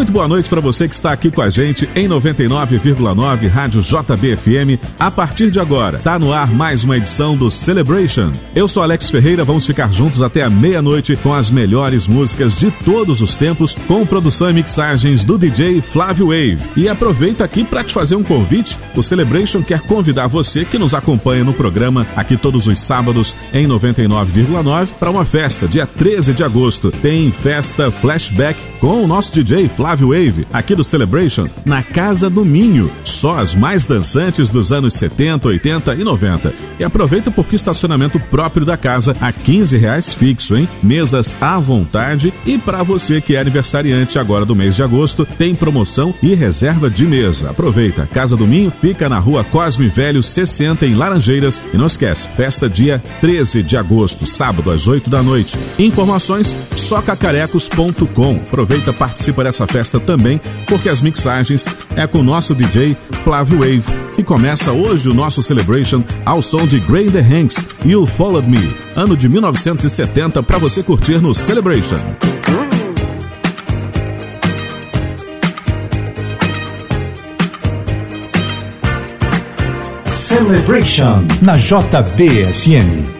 Muito boa noite para você que está aqui com a gente em 99,9 Rádio JBFM. A partir de agora, tá no ar mais uma edição do Celebration. Eu sou Alex Ferreira, vamos ficar juntos até a meia-noite com as melhores músicas de todos os tempos, com produção e mixagens do DJ Flávio Wave. E aproveito aqui para te fazer um convite. O Celebration quer convidar você que nos acompanha no programa aqui todos os sábados em 99,9 para uma festa dia 13 de agosto. Tem festa flashback com o nosso DJ Flávio Wave, aqui do Celebration, na Casa do Minho. Só as mais dançantes dos anos 70, 80 e 90. E aproveita porque estacionamento próprio da casa a 15 reais fixo, hein? Mesas à vontade. E para você que é aniversariante agora do mês de agosto, tem promoção e reserva de mesa. Aproveita. Casa do Minho fica na rua Cosme Velho 60 em Laranjeiras. E não esquece, festa dia 13 de agosto, sábado às 8 da noite. Informações socacarecos.com. Aproveita, participa dessa festa também, porque as mixagens é com o nosso DJ Flávio Wave. E começa hoje o nosso Celebration ao som de Gray the Hanks e o Followed Me, ano de 1970, para você curtir no Celebration. Celebration na JBFM.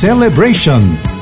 Celebration.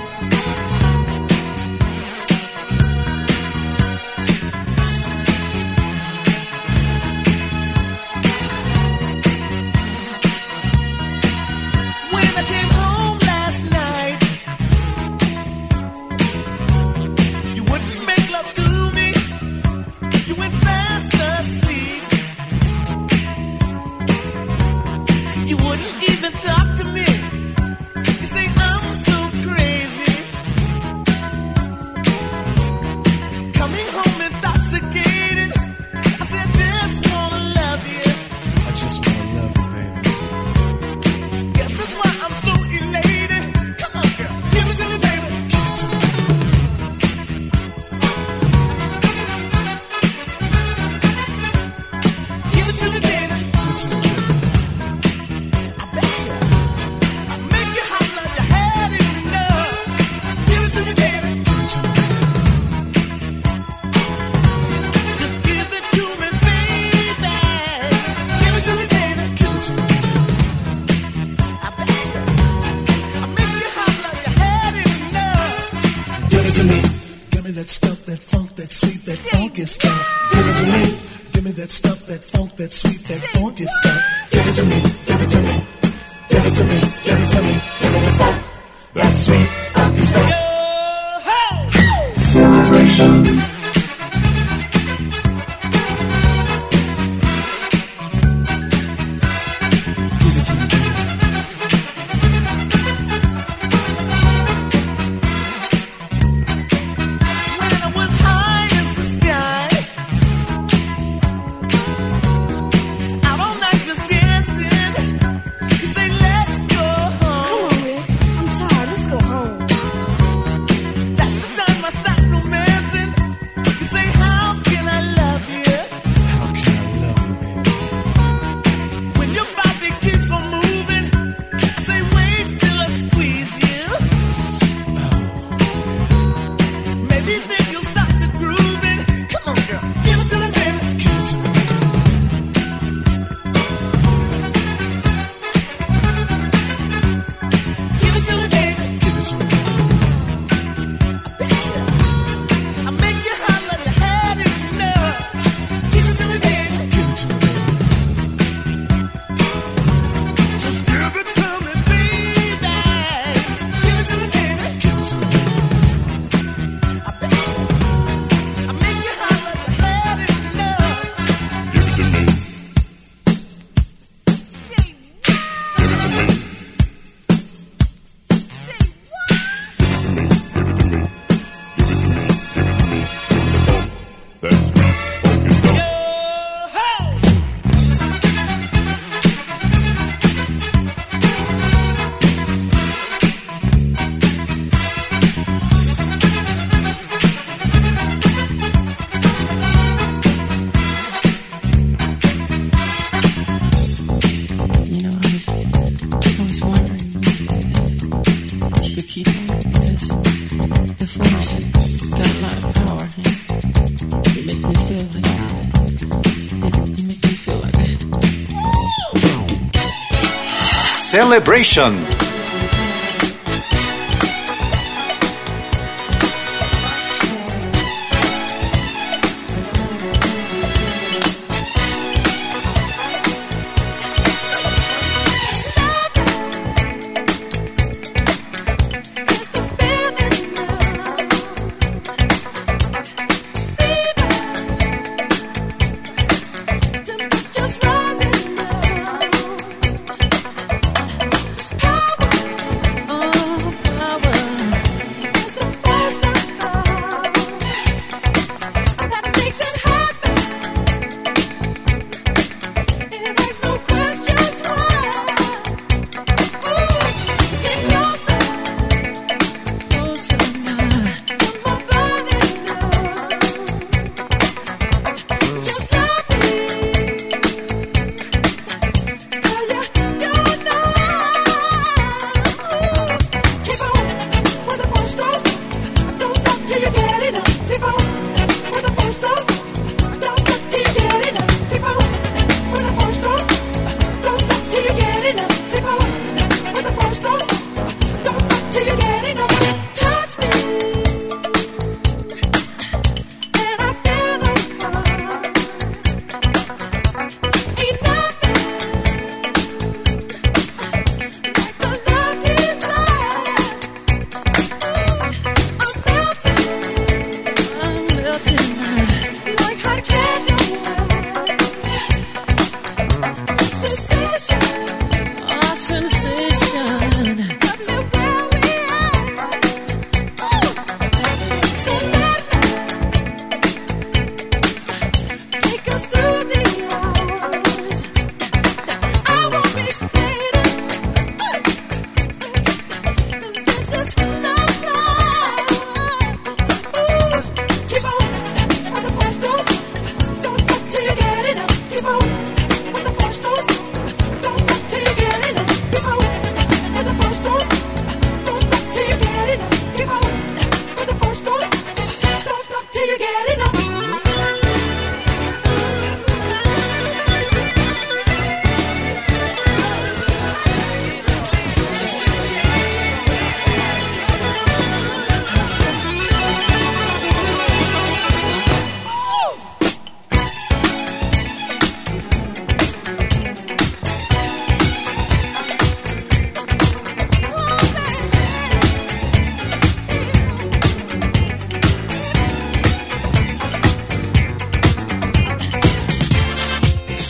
Celebration.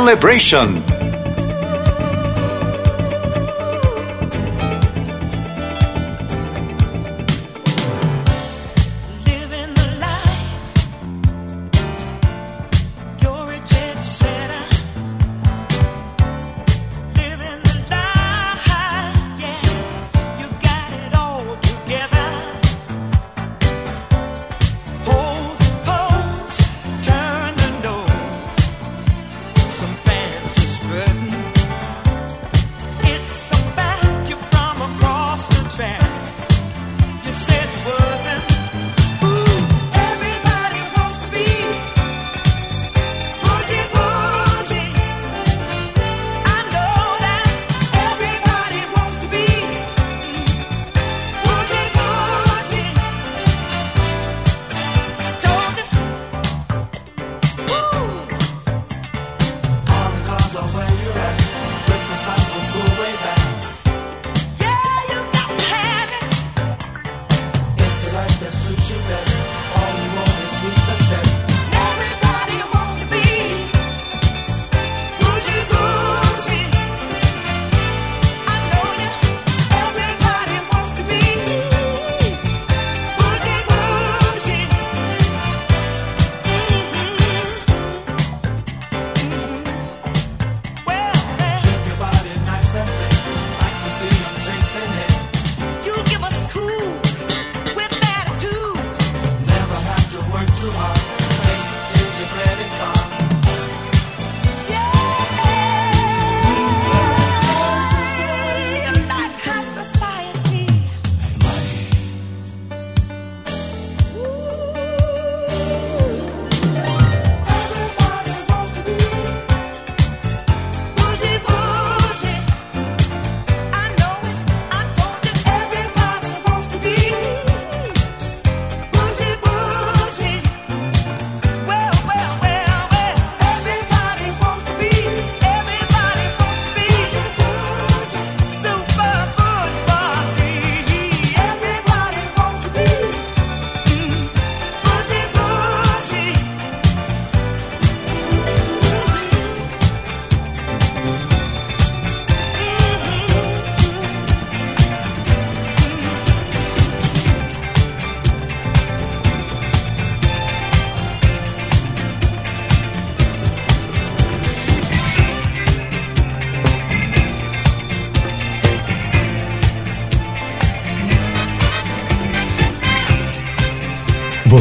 Celebration.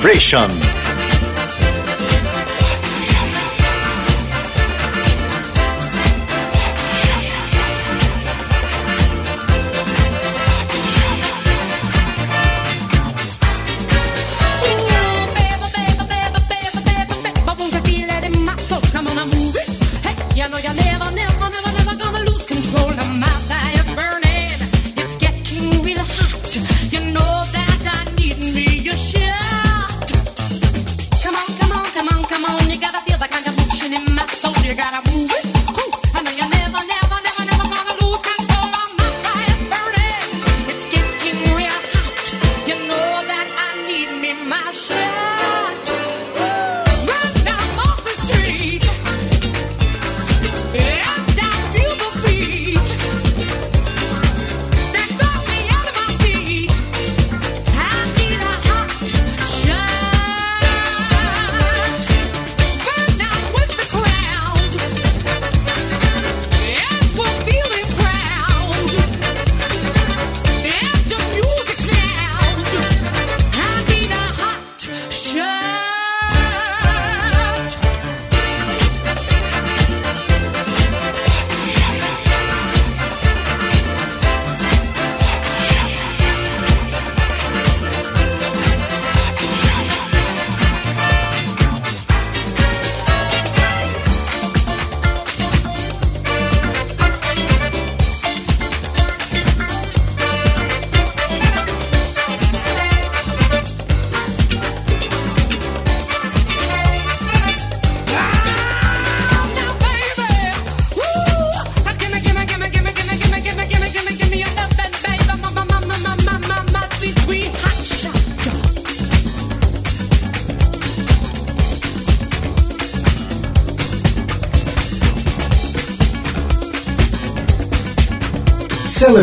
Celebration.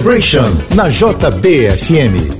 Celebration na JBFM.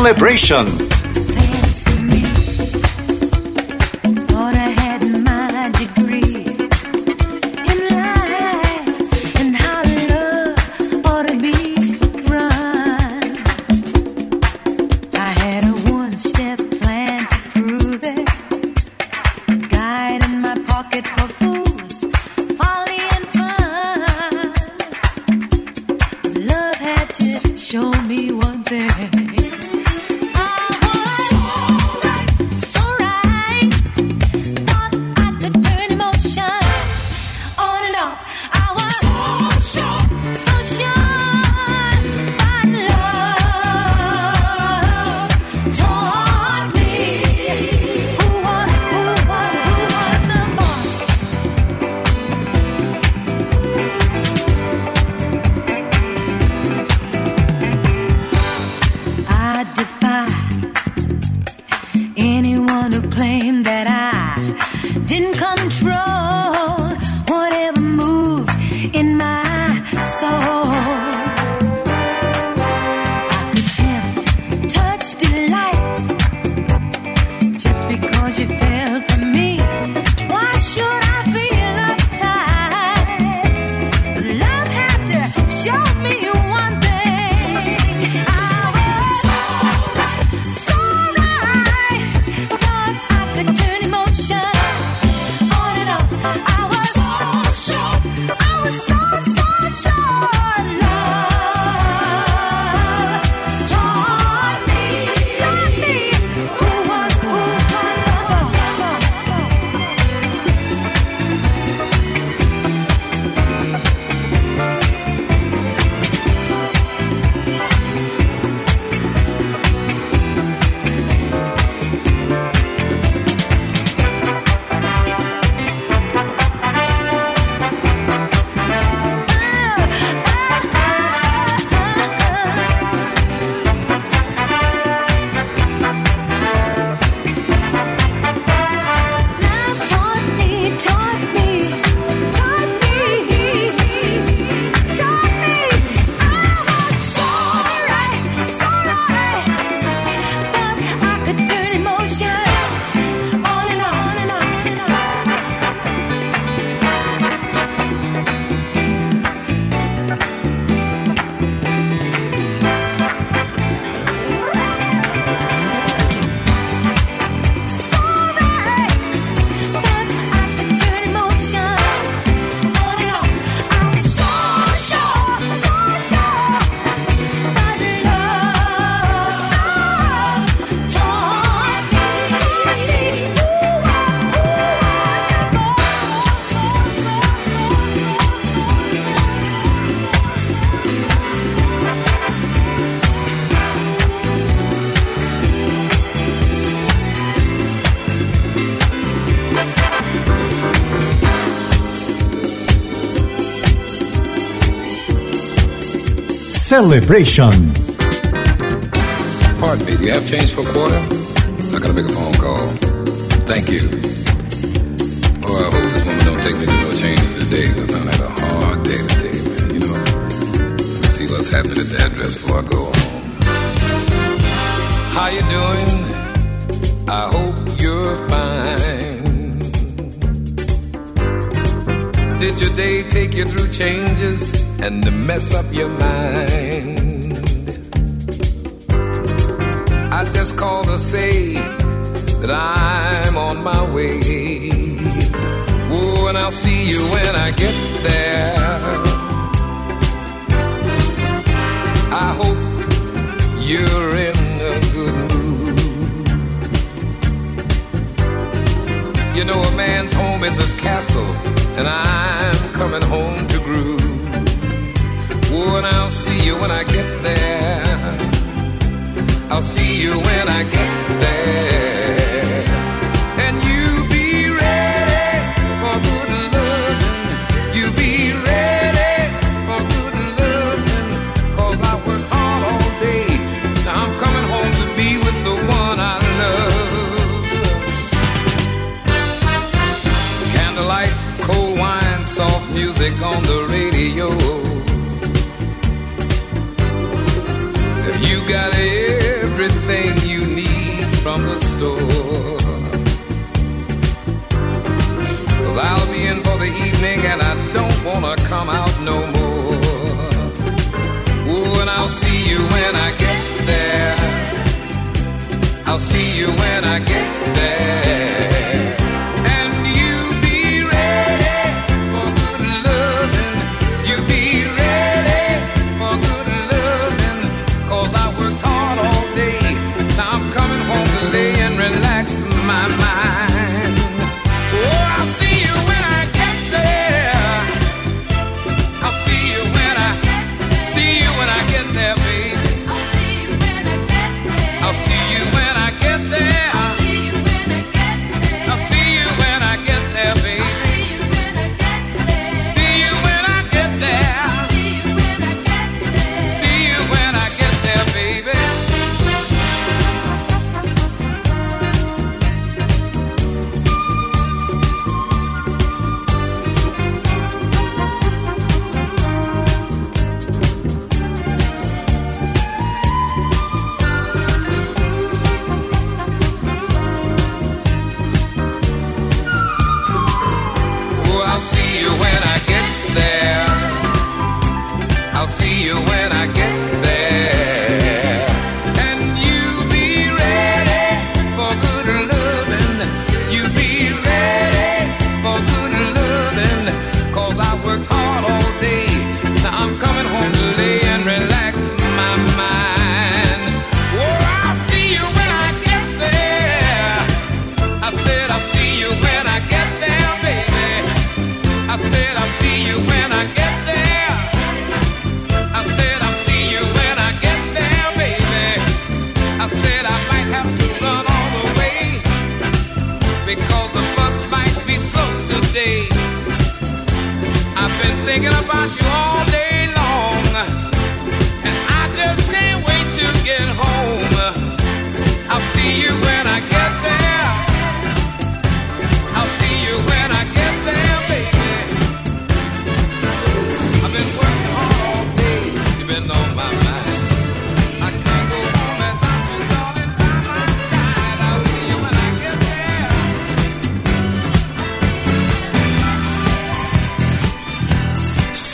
Celebration. Celebration. Pardon me, do you have change for a quarter? I gotta make a phone call. Thank you. Oh, I hope this woman don't take me to no changes today, because I've had a hard day today, man. You know, see what's happening at the address before I go home. How you doing? I hope you're fine. Did your day take you through changes? and to mess up your mind. I just called to say that I'm on my way. Oh, and I'll see you when I get there. I hope you're in a good mood. You know, a man's home is his castle, and I'm coming home to groove. Oh, and I'll see you when I get there. I'll see you when I get there. when I get there. I'll see you when I get there.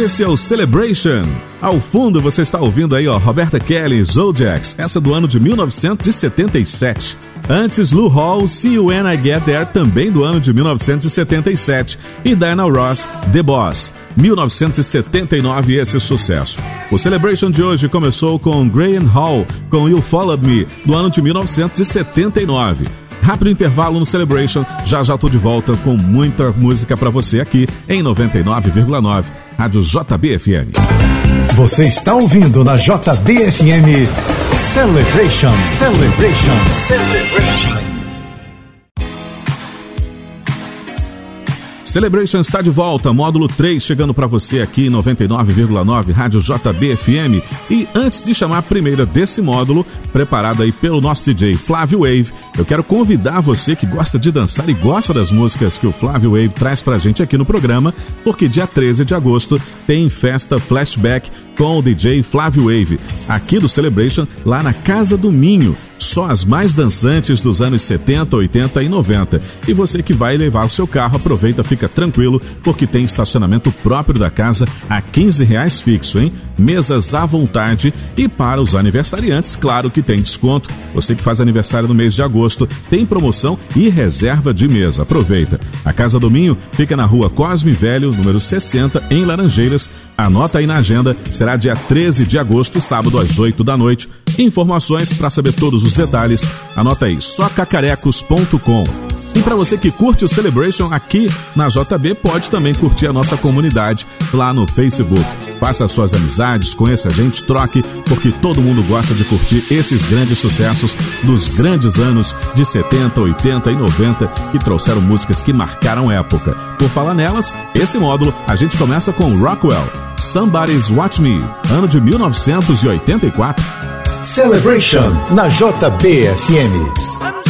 Esse é o Celebration. Ao fundo você está ouvindo aí, ó, Roberta Kelly, Zodiacs, essa do ano de 1977. Antes, Lou Hall, See You When I Get There, também do ano de 1977. E Diana Ross, The Boss, 1979, esse sucesso. O Celebration de hoje começou com Graham Hall, com You Followed Me, do ano de 1979. Rápido intervalo no Celebration, já já tô de volta com muita música para você aqui em 99,9 Rádio JBFM. Você está ouvindo na JBFM Celebration, Celebration, Celebration. Celebration está de volta, módulo 3 chegando para você aqui em 99,9 Rádio JBFM. E antes de chamar a primeira desse módulo, preparada aí pelo nosso DJ Flávio Wave, eu quero convidar você que gosta de dançar e gosta das músicas que o Flávio Wave traz pra gente aqui no programa, porque dia 13 de agosto tem festa flashback com o DJ Flávio Wave, aqui do Celebration, lá na Casa do Minho só as mais dançantes dos anos 70, 80 e 90. E você que vai levar o seu carro, aproveita, fica tranquilo, porque tem estacionamento próprio da casa a 15 reais fixo, hein? Mesas à vontade e para os aniversariantes, claro que tem desconto. Você que faz aniversário no mês de agosto, tem promoção e reserva de mesa. Aproveita. A Casa do Minho fica na rua Cosme Velho, número 60, em Laranjeiras. Anota aí na agenda, será dia 13 de agosto, sábado às 8 da noite. Informações para saber todos os detalhes, anota aí, socacarecos.com. E para você que curte o Celebration aqui na JB, pode também curtir a nossa comunidade lá no Facebook. Faça suas amizades, conheça a gente, troque, porque todo mundo gosta de curtir esses grandes sucessos dos grandes anos de 70, 80 e 90 que trouxeram músicas que marcaram época. Por falar nelas, esse módulo a gente começa com Rockwell, Somebody's Watch Me, ano de 1984. Celebration na JBFM.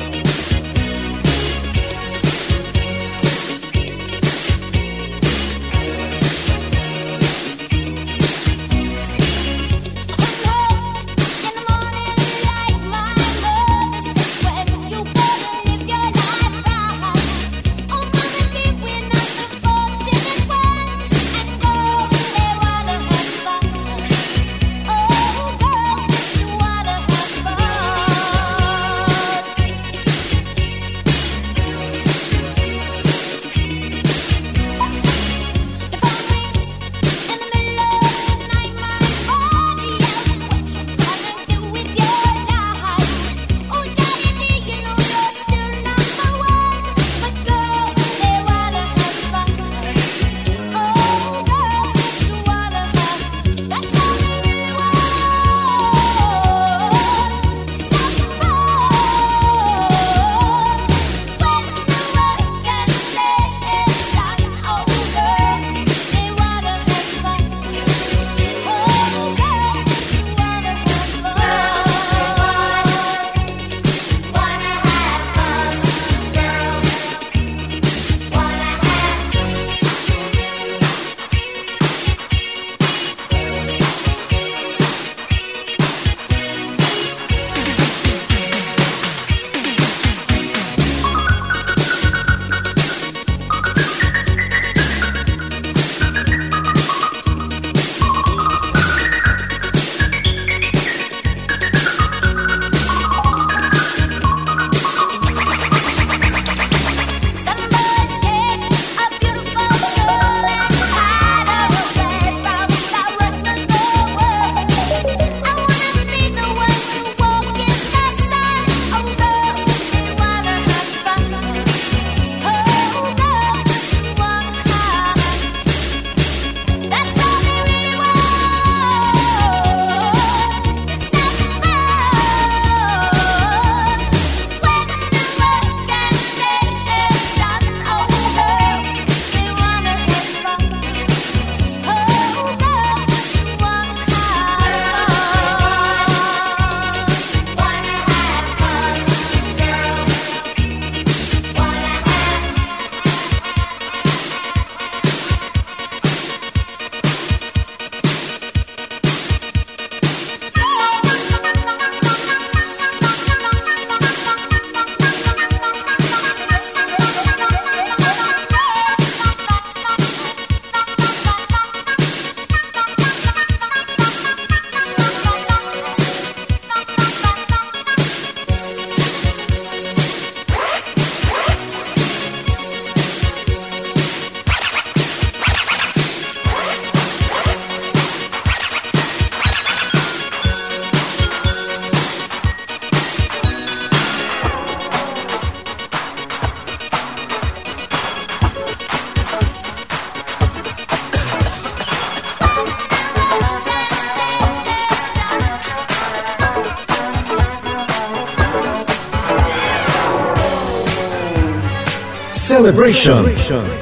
Celebration. I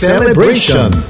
Celebration.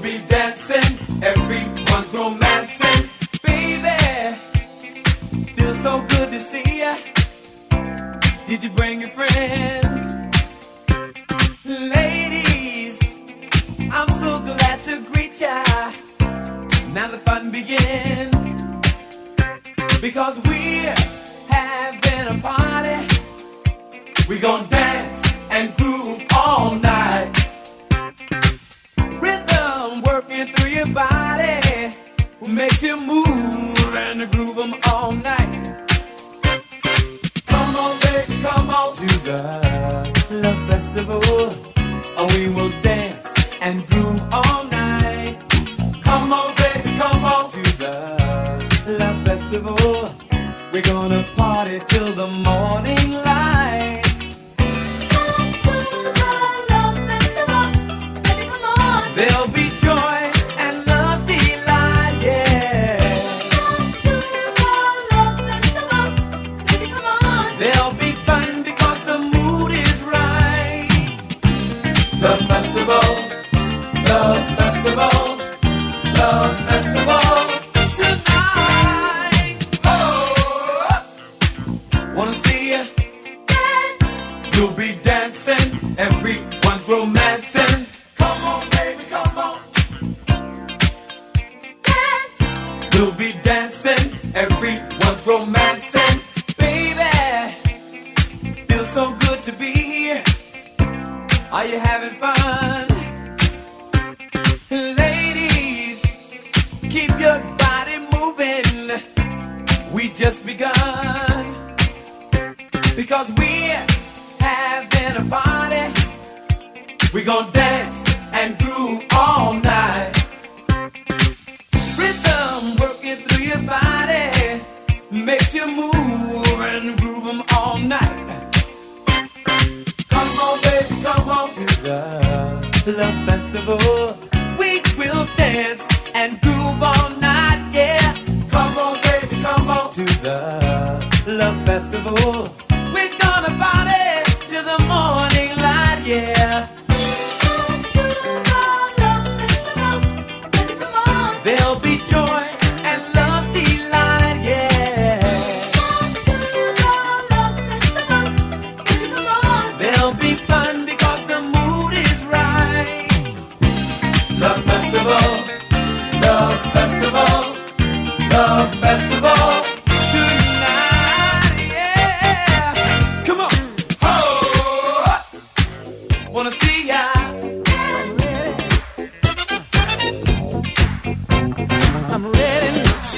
be dead.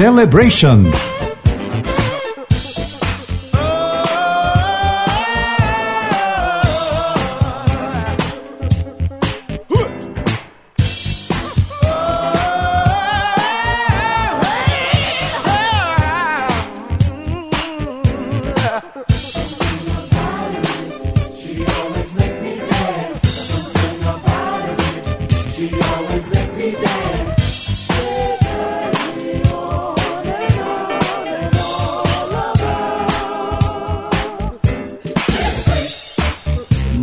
Celebration.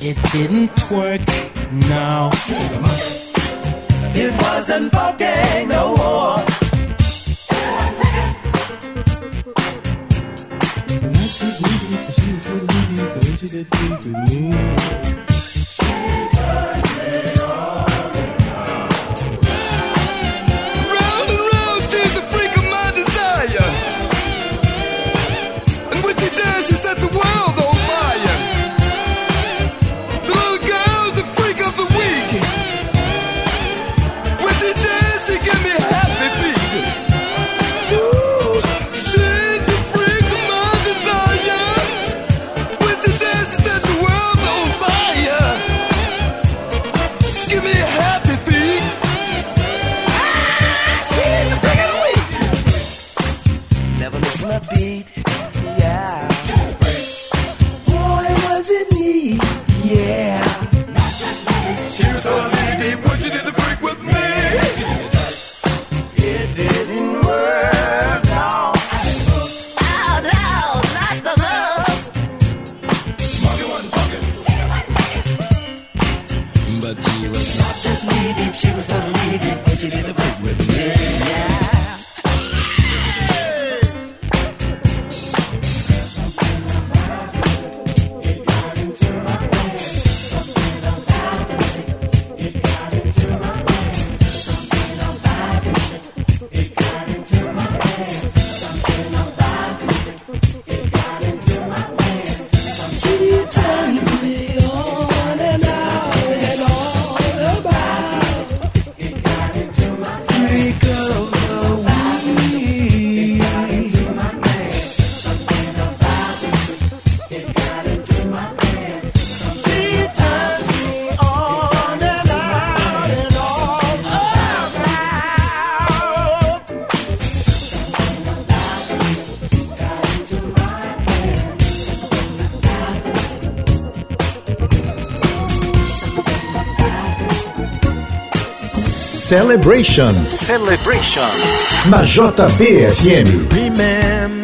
It didn't work, no. It wasn't fucking no more. She did with me. Celebration. Celebration. Na JBFM. Remember.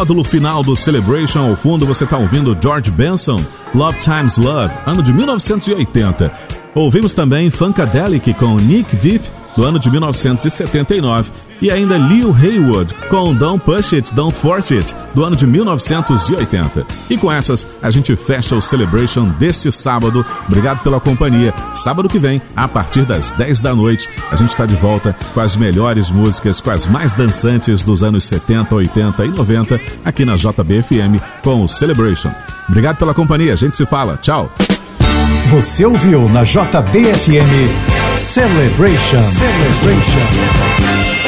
Módulo final do Celebration ao fundo, você está ouvindo George Benson, Love Times Love, ano de 1980. Ouvimos também Funkadelic com Nick Deep, do ano de 1979. E ainda Lil Haywood com Don't Push It, Don't Force It, do ano de 1980. E com essas, a gente fecha o Celebration deste sábado. Obrigado pela companhia. Sábado que vem, a partir das 10 da noite, a gente está de volta com as melhores músicas, com as mais dançantes dos anos 70, 80 e 90, aqui na JBFM com o Celebration. Obrigado pela companhia, a gente se fala. Tchau. Você ouviu na JBFM Celebration. Celebration.